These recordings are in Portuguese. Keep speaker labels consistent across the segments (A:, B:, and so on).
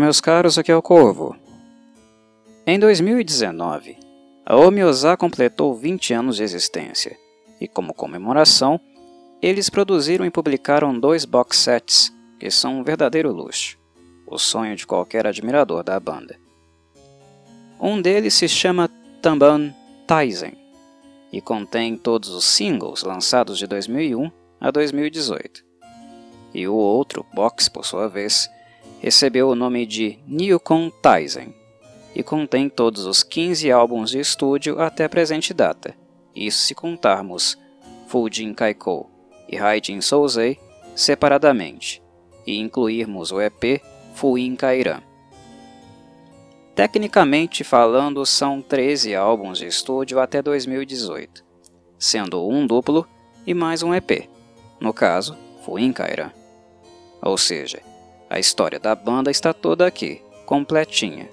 A: Meus caros, aqui é o Corvo. Em 2019, a Omiosa completou 20 anos de existência e, como comemoração, eles produziram e publicaram dois box sets que são um verdadeiro luxo, o sonho de qualquer admirador da banda. Um deles se chama Tamban Taizen e contém todos os singles lançados de 2001 a 2018. E o outro, box, por sua vez, recebeu o nome de Newcon Taizen e contém todos os 15 álbuns de estúdio até a presente data, isso se contarmos Fujin Kaiko e Haijin Souzei separadamente, e incluirmos o EP Fuin Kairan. Tecnicamente falando, são 13 álbuns de estúdio até 2018, sendo um duplo e mais um EP, no caso, Fuin Kairan. Ou seja, a história da banda está toda aqui, completinha,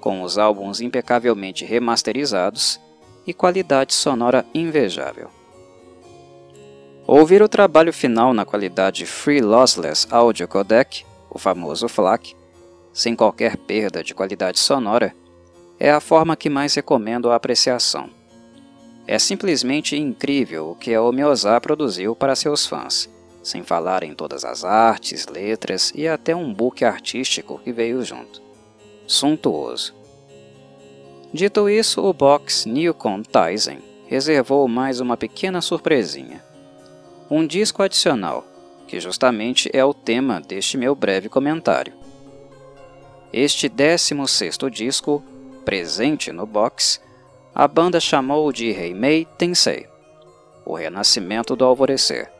A: com os álbuns impecavelmente remasterizados e qualidade sonora invejável. Ouvir o trabalho final na qualidade Free Lossless Audio Codec, o famoso FLAC, sem qualquer perda de qualidade sonora, é a forma que mais recomendo a apreciação. É simplesmente incrível o que a Omiozá produziu para seus fãs sem falar em todas as artes, letras e até um book artístico que veio junto. Suntuoso. Dito isso, o box Newcon Tizen reservou mais uma pequena surpresinha. Um disco adicional, que justamente é o tema deste meu breve comentário. Este 16º disco, presente no box, a banda chamou de Heimei Tensei, o renascimento do alvorecer.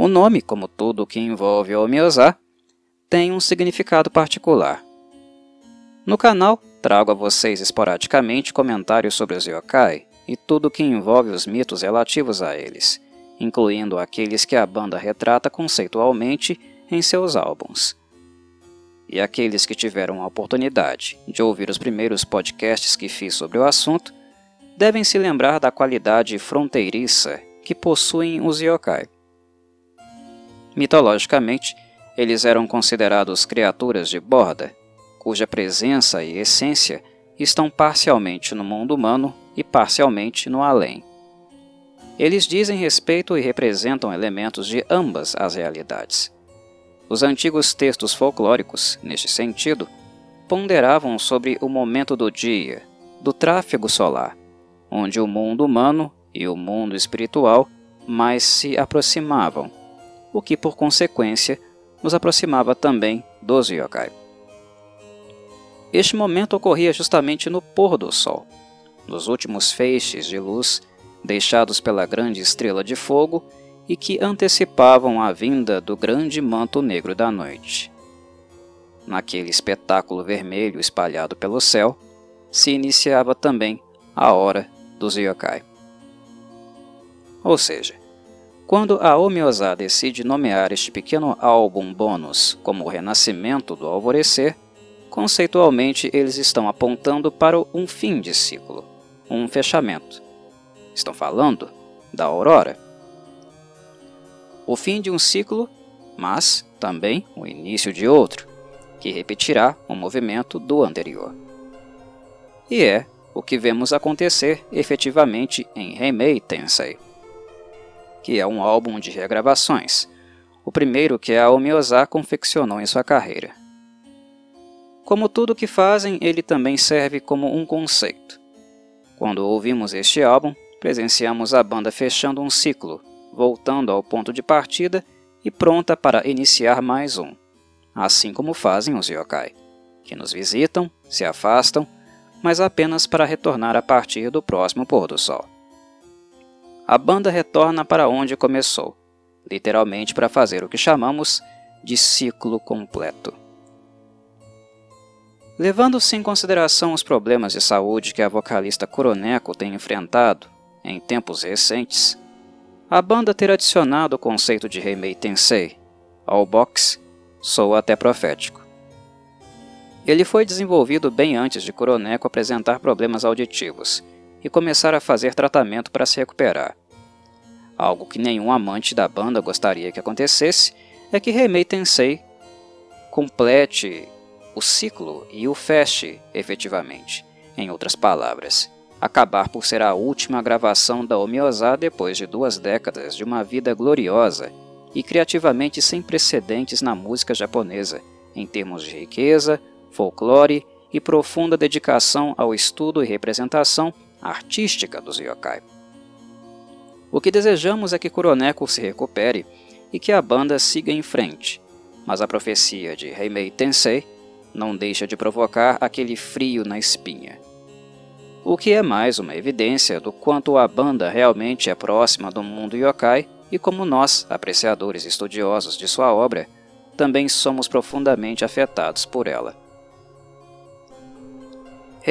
A: O nome, como tudo que envolve o Miyazá, tem um significado particular. No canal, trago a vocês esporadicamente comentários sobre os yokai e tudo que envolve os mitos relativos a eles, incluindo aqueles que a banda retrata conceitualmente em seus álbuns. E aqueles que tiveram a oportunidade de ouvir os primeiros podcasts que fiz sobre o assunto devem se lembrar da qualidade fronteiriça que possuem os yokai. Mitologicamente, eles eram considerados criaturas de borda, cuja presença e essência estão parcialmente no mundo humano e parcialmente no além. Eles dizem respeito e representam elementos de ambas as realidades. Os antigos textos folclóricos, neste sentido, ponderavam sobre o momento do dia, do tráfego solar, onde o mundo humano e o mundo espiritual mais se aproximavam o que por consequência nos aproximava também dos yokai. Este momento ocorria justamente no pôr do sol, nos últimos feixes de luz deixados pela grande estrela de fogo e que antecipavam a vinda do grande manto negro da noite. Naquele espetáculo vermelho espalhado pelo céu, se iniciava também a hora dos yokai. Ou seja, quando a Omiosa decide nomear este pequeno álbum bônus como o renascimento do alvorecer, conceitualmente eles estão apontando para um fim de ciclo, um fechamento. Estão falando da aurora. O fim de um ciclo, mas também o início de outro, que repetirá o movimento do anterior. E é o que vemos acontecer efetivamente em Heimei Tensei que é um álbum de regravações, o primeiro que a Omiosa confeccionou em sua carreira. Como tudo que fazem, ele também serve como um conceito. Quando ouvimos este álbum, presenciamos a banda fechando um ciclo, voltando ao ponto de partida e pronta para iniciar mais um, assim como fazem os yokai, que nos visitam, se afastam, mas apenas para retornar a partir do próximo pôr do sol a banda retorna para onde começou, literalmente para fazer o que chamamos de ciclo completo. Levando-se em consideração os problemas de saúde que a vocalista Kuroneko tem enfrentado em tempos recentes, a banda ter adicionado o conceito de Heimei Tensei ao box soa até profético. Ele foi desenvolvido bem antes de Kuroneko apresentar problemas auditivos e começar a fazer tratamento para se recuperar. Algo que nenhum amante da banda gostaria que acontecesse é que Remei Tensei complete o ciclo e o feche efetivamente, em outras palavras, acabar por ser a última gravação da Omiosa depois de duas décadas de uma vida gloriosa e criativamente sem precedentes na música japonesa, em termos de riqueza, folclore e profunda dedicação ao estudo e representação artística dos yokai. O que desejamos é que Kuroneko se recupere e que a banda siga em frente, mas a profecia de Heimei Tensei não deixa de provocar aquele frio na espinha. O que é mais uma evidência do quanto a banda realmente é próxima do mundo yokai e como nós, apreciadores estudiosos de sua obra, também somos profundamente afetados por ela.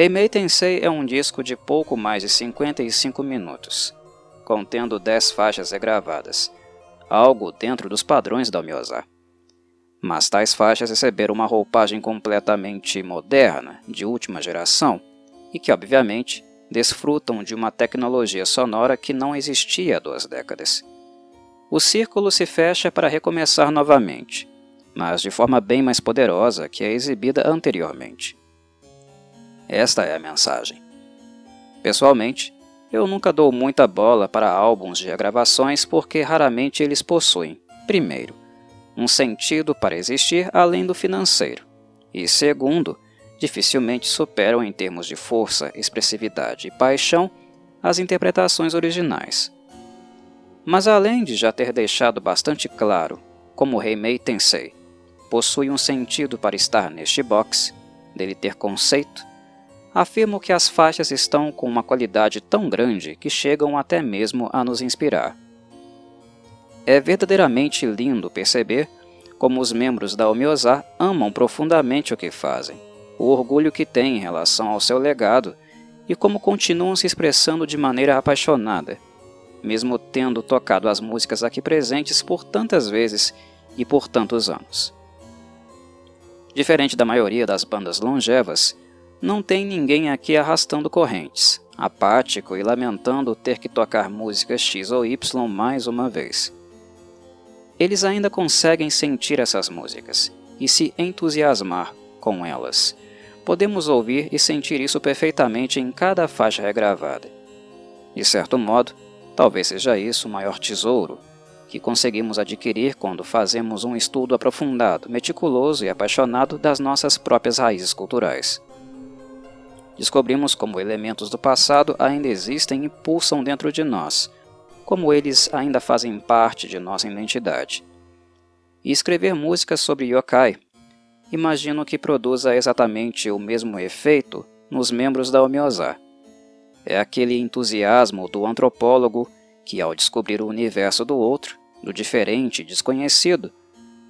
A: Heimei Tensei é um disco de pouco mais de 55 minutos, contendo 10 faixas regravadas, algo dentro dos padrões da Miosa. Mas tais faixas receberam uma roupagem completamente moderna, de última geração, e que, obviamente, desfrutam de uma tecnologia sonora que não existia há duas décadas. O círculo se fecha para recomeçar novamente, mas de forma bem mais poderosa que a exibida anteriormente. Esta é a mensagem. Pessoalmente, eu nunca dou muita bola para álbuns de regravações porque raramente eles possuem, primeiro, um sentido para existir além do financeiro, e segundo, dificilmente superam em termos de força, expressividade e paixão as interpretações originais. Mas além de já ter deixado bastante claro como Heimei Tensei possui um sentido para estar neste box, dele ter conceito, afirmo que as faixas estão com uma qualidade tão grande que chegam até mesmo a nos inspirar. É verdadeiramente lindo perceber como os membros da Omiosa amam profundamente o que fazem, o orgulho que têm em relação ao seu legado e como continuam se expressando de maneira apaixonada, mesmo tendo tocado as músicas aqui presentes por tantas vezes e por tantos anos. Diferente da maioria das bandas longevas, não tem ninguém aqui arrastando correntes, apático e lamentando ter que tocar músicas X ou Y mais uma vez eles ainda conseguem sentir essas músicas e se entusiasmar com elas. Podemos ouvir e sentir isso perfeitamente em cada faixa regravada. De certo modo, talvez seja isso o maior tesouro que conseguimos adquirir quando fazemos um estudo aprofundado, meticuloso e apaixonado das nossas próprias raízes culturais. Descobrimos como elementos do passado ainda existem e pulsam dentro de nós, como eles ainda fazem parte de nossa identidade. E escrever músicas sobre yokai, imagino que produza exatamente o mesmo efeito nos membros da Omiosa. É aquele entusiasmo do antropólogo que, ao descobrir o universo do outro, do diferente e desconhecido,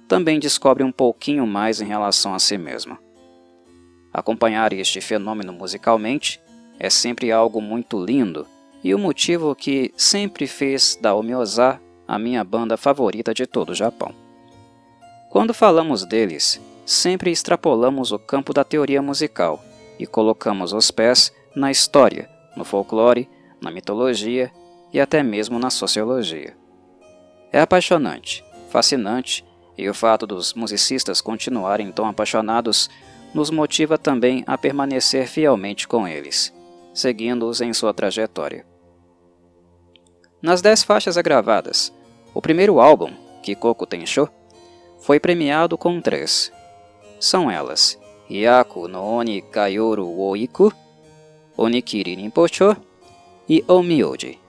A: também descobre um pouquinho mais em relação a si mesmo. Acompanhar este fenômeno musicalmente é sempre algo muito lindo e o motivo que sempre fez da Omiosa a minha banda favorita de todo o Japão. Quando falamos deles, sempre extrapolamos o campo da teoria musical e colocamos os pés na história, no folclore, na mitologia e até mesmo na sociologia. É apaixonante, fascinante e o fato dos musicistas continuarem tão apaixonados nos motiva também a permanecer fielmente com eles seguindo-os em sua trajetória. Nas dez faixas gravadas, o primeiro álbum, Kikoku Tensho, foi premiado com três. São elas Yaku no Oni Kayoru Oiku, Onikiri Rinpocho e Omyoji.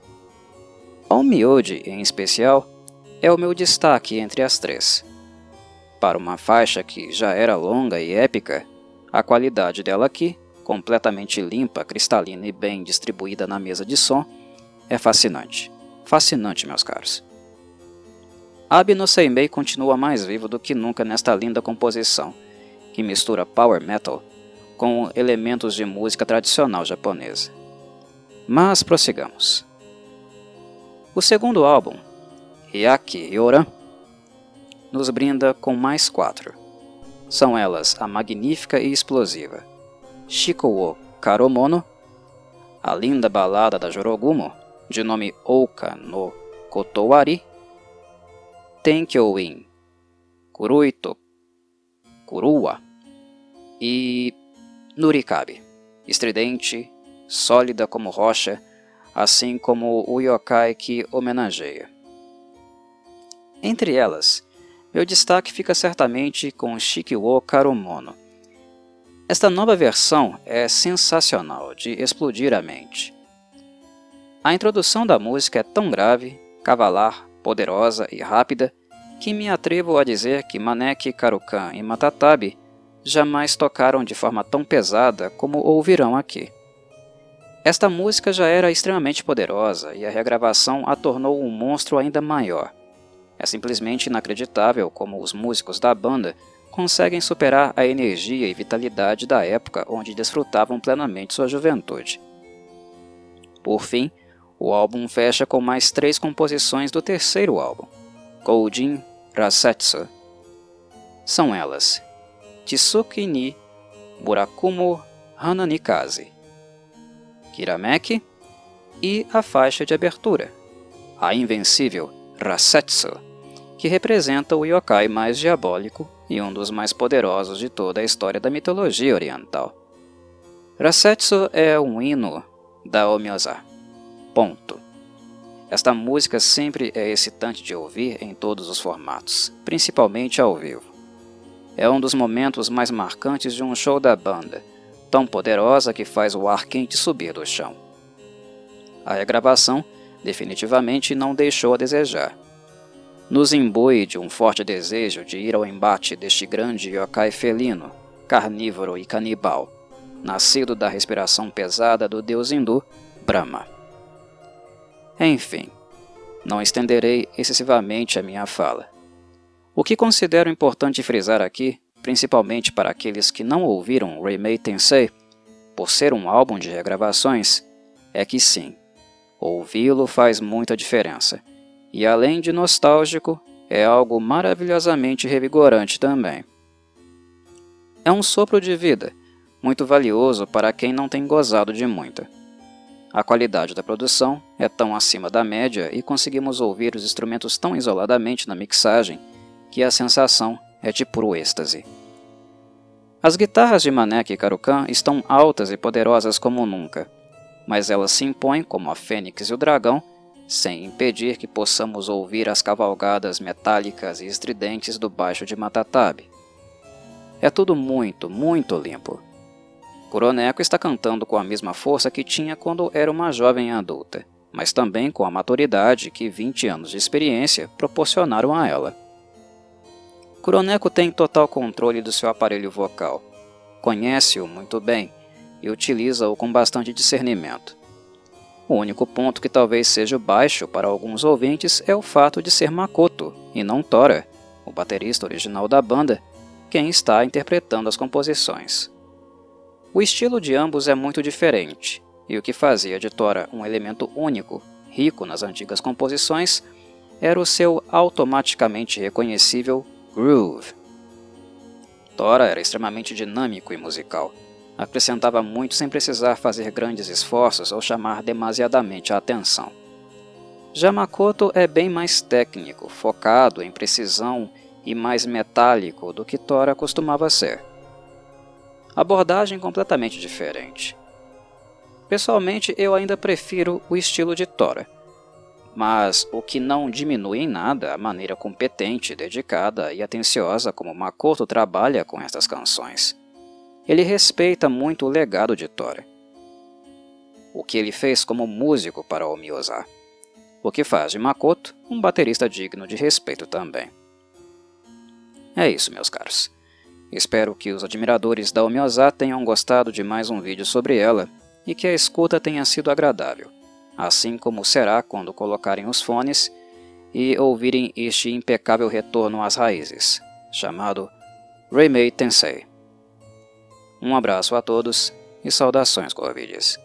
A: Omyoji, em especial, é o meu destaque entre as três. Para uma faixa que já era longa e épica, a qualidade dela aqui completamente limpa, cristalina e bem distribuída na mesa de som, é fascinante. Fascinante, meus caros. Abi Seimei continua mais vivo do que nunca nesta linda composição, que mistura power metal com elementos de música tradicional japonesa. Mas prossigamos. O segundo álbum, Yaki Yoran, nos brinda com mais quatro. São elas a magnífica e explosiva wo Karomono, a linda balada da Jorogumo, de nome Ouka no Kotowari, Tenkyo in Kuruito Kurua e Nurikabe, estridente, sólida como rocha, assim como o yokai que homenageia. Entre elas, meu destaque fica certamente com Shikiwo Karumono. Esta nova versão é sensacional, de explodir a mente. A introdução da música é tão grave, cavalar, poderosa e rápida que me atrevo a dizer que Maneki Karukan e Matatabi jamais tocaram de forma tão pesada como ouvirão aqui. Esta música já era extremamente poderosa e a regravação a tornou um monstro ainda maior. É simplesmente inacreditável como os músicos da banda conseguem superar a energia e vitalidade da época onde desfrutavam plenamente sua juventude. Por fim, o álbum fecha com mais três composições do terceiro álbum, Goujin Rasetsu. São elas Tsuki ni Burakumo Hananikaze, Kirameki e a faixa de abertura, a invencível Rasetsu, que representa o yokai mais diabólico e um dos mais poderosos de toda a história da mitologia oriental. Rasetsu é um hino da Omyoza. Ponto. Esta música sempre é excitante de ouvir em todos os formatos, principalmente ao vivo. É um dos momentos mais marcantes de um show da banda, tão poderosa que faz o ar quente subir do chão. A regravação definitivamente não deixou a desejar. Nos imbui de um forte desejo de ir ao embate deste grande yokai felino, carnívoro e canibal, nascido da respiração pesada do deus hindu Brahma. Enfim, não estenderei excessivamente a minha fala. O que considero importante frisar aqui, principalmente para aqueles que não ouviram Remei Tensei, por ser um álbum de regravações, é que sim, ouvi-lo faz muita diferença e além de nostálgico, é algo maravilhosamente revigorante também. É um sopro de vida, muito valioso para quem não tem gozado de muita. A qualidade da produção é tão acima da média e conseguimos ouvir os instrumentos tão isoladamente na mixagem que a sensação é de puro êxtase. As guitarras de Manek e Karukan estão altas e poderosas como nunca, mas elas se impõem como a Fênix e o Dragão sem impedir que possamos ouvir as cavalgadas metálicas e estridentes do baixo de Matatabe. É tudo muito, muito limpo. Kuroneko está cantando com a mesma força que tinha quando era uma jovem adulta, mas também com a maturidade que 20 anos de experiência proporcionaram a ela. Kuroneko tem total controle do seu aparelho vocal, conhece-o muito bem e utiliza-o com bastante discernimento. O único ponto que talvez seja baixo para alguns ouvintes é o fato de ser Makoto, e não Tora, o baterista original da banda, quem está interpretando as composições. O estilo de ambos é muito diferente, e o que fazia de Tora um elemento único, rico nas antigas composições, era o seu automaticamente reconhecível groove. Tora era extremamente dinâmico e musical, acrescentava muito sem precisar fazer grandes esforços ou chamar demasiadamente a atenção. Já Makoto é bem mais técnico, focado em precisão e mais metálico do que Tora costumava ser. Abordagem completamente diferente. Pessoalmente, eu ainda prefiro o estilo de Tora, mas o que não diminui em nada a maneira competente, dedicada e atenciosa como Makoto trabalha com estas canções. Ele respeita muito o legado de Tora, o que ele fez como músico para o Miyazaki, o que faz de Makoto um baterista digno de respeito também. É isso, meus caros. Espero que os admiradores da Omioza tenham gostado de mais um vídeo sobre ela e que a escuta tenha sido agradável, assim como será quando colocarem os fones e ouvirem este impecável retorno às raízes, chamado Remei Tensei. Um abraço a todos e saudações Corvides.